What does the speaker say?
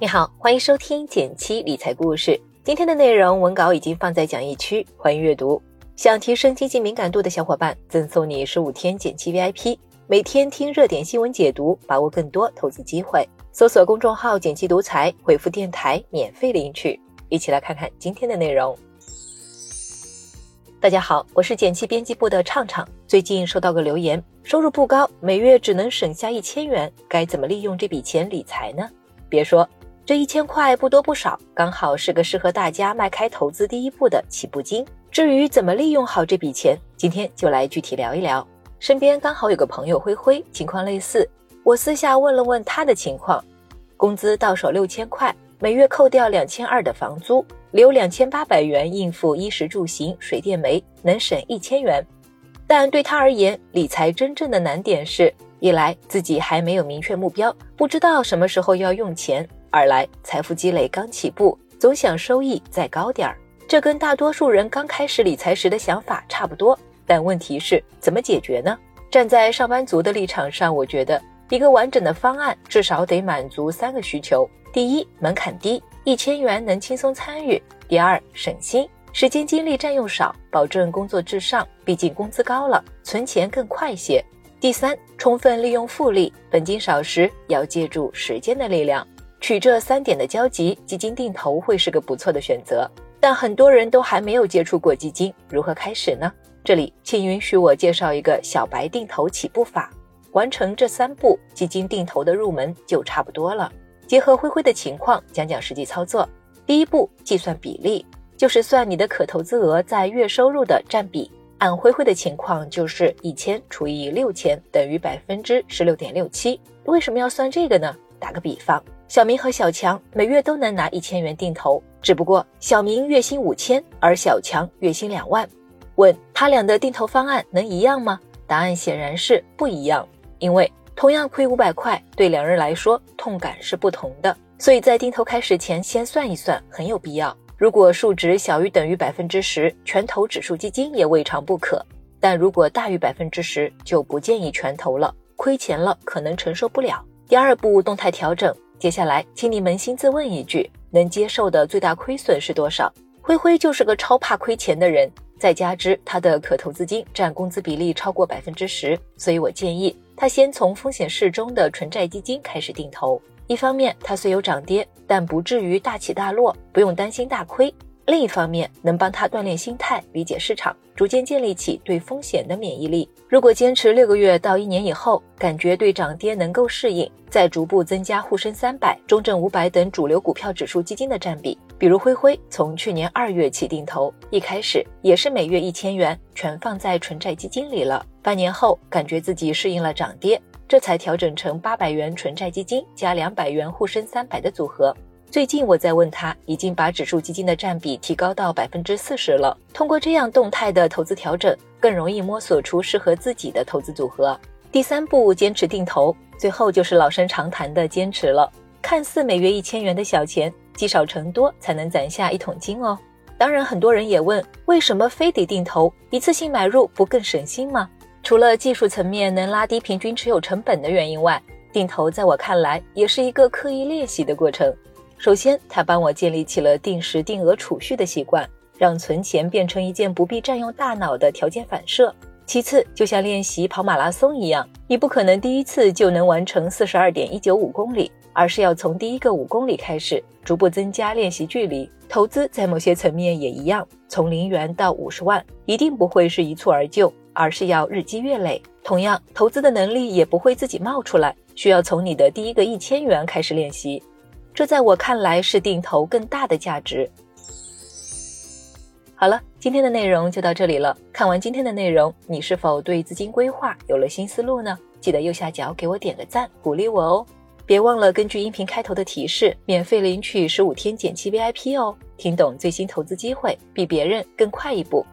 你好，欢迎收听减七理财故事。今天的内容文稿已经放在讲义区，欢迎阅读。想提升经济敏感度的小伙伴，赠送你十五天减七 VIP，每天听热点新闻解读，把握更多投资机会。搜索公众号“减七独裁，回复“电台”免费领取。一起来看看今天的内容。大家好，我是减七编辑部的畅畅。最近收到个留言，收入不高，每月只能省下一千元，该怎么利用这笔钱理财呢？别说。这一千块不多不少，刚好是个适合大家迈开投资第一步的起步金。至于怎么利用好这笔钱，今天就来具体聊一聊。身边刚好有个朋友灰灰，情况类似，我私下问了问他的情况，工资到手六千块，每月扣掉两千二的房租，留两千八百元应付衣食住行、水电煤，能省一千元。但对他而言，理财真正的难点是一来自己还没有明确目标，不知道什么时候要用钱。二来，财富积累刚起步，总想收益再高点儿，这跟大多数人刚开始理财时的想法差不多。但问题是，怎么解决呢？站在上班族的立场上，我觉得一个完整的方案至少得满足三个需求：第一，门槛低，一千元能轻松参与；第二，省心，时间精力占用少，保证工作至上，毕竟工资高了，存钱更快些；第三，充分利用复利，本金少时要借助时间的力量。取这三点的交集，基金定投会是个不错的选择。但很多人都还没有接触过基金，如何开始呢？这里请允许我介绍一个小白定投起步法，完成这三步，基金定投的入门就差不多了。结合灰灰的情况，讲讲实际操作。第一步，计算比例，就是算你的可投资额在月收入的占比。按灰灰的情况，就是一千除以六千等于百分之十六点六七。为什么要算这个呢？打个比方。小明和小强每月都能拿一千元定投，只不过小明月薪五千，而小强月薪两万。问他俩的定投方案能一样吗？答案显然是不一样，因为同样亏五百块，对两人来说痛感是不同的。所以在定投开始前先算一算很有必要。如果数值小于等于百分之十，全投指数基金也未尝不可。但如果大于百分之十，就不建议全投了，亏钱了可能承受不了。第二步，动态调整。接下来，请你扪心自问一句：能接受的最大亏损是多少？灰灰就是个超怕亏钱的人，再加之他的可投资金占工资比例超过百分之十，所以我建议他先从风险适中的纯债基金开始定投。一方面，它虽有涨跌，但不至于大起大落，不用担心大亏。另一方面，能帮他锻炼心态，理解市场，逐渐建立起对风险的免疫力。如果坚持六个月到一年以后，感觉对涨跌能够适应，再逐步增加沪深三百、中证五百等主流股票指数基金的占比。比如灰灰从去年二月起定投，一开始也是每月一千元，全放在纯债基金里了。半年后，感觉自己适应了涨跌，这才调整成八百元纯债基金加两百元沪深三百的组合。最近我在问他，已经把指数基金的占比提高到百分之四十了。通过这样动态的投资调整，更容易摸索出适合自己的投资组合。第三步，坚持定投，最后就是老生常谈的坚持了。看似每月一千元的小钱，积少成多才能攒下一桶金哦。当然，很多人也问，为什么非得定投？一次性买入不更省心吗？除了技术层面能拉低平均持有成本的原因外，定投在我看来也是一个刻意练习的过程。首先，他帮我建立起了定时定额储蓄的习惯，让存钱变成一件不必占用大脑的条件反射。其次，就像练习跑马拉松一样，你不可能第一次就能完成四十二点一九五公里，而是要从第一个五公里开始，逐步增加练习距离。投资在某些层面也一样，从零元到五十万，一定不会是一蹴而就，而是要日积月累。同样，投资的能力也不会自己冒出来，需要从你的第一个一千元开始练习。这在我看来是定投更大的价值。好了，今天的内容就到这里了。看完今天的内容，你是否对资金规划有了新思路呢？记得右下角给我点个赞，鼓励我哦。别忘了根据音频开头的提示，免费领取十五天减七 VIP 哦。听懂最新投资机会，比别人更快一步。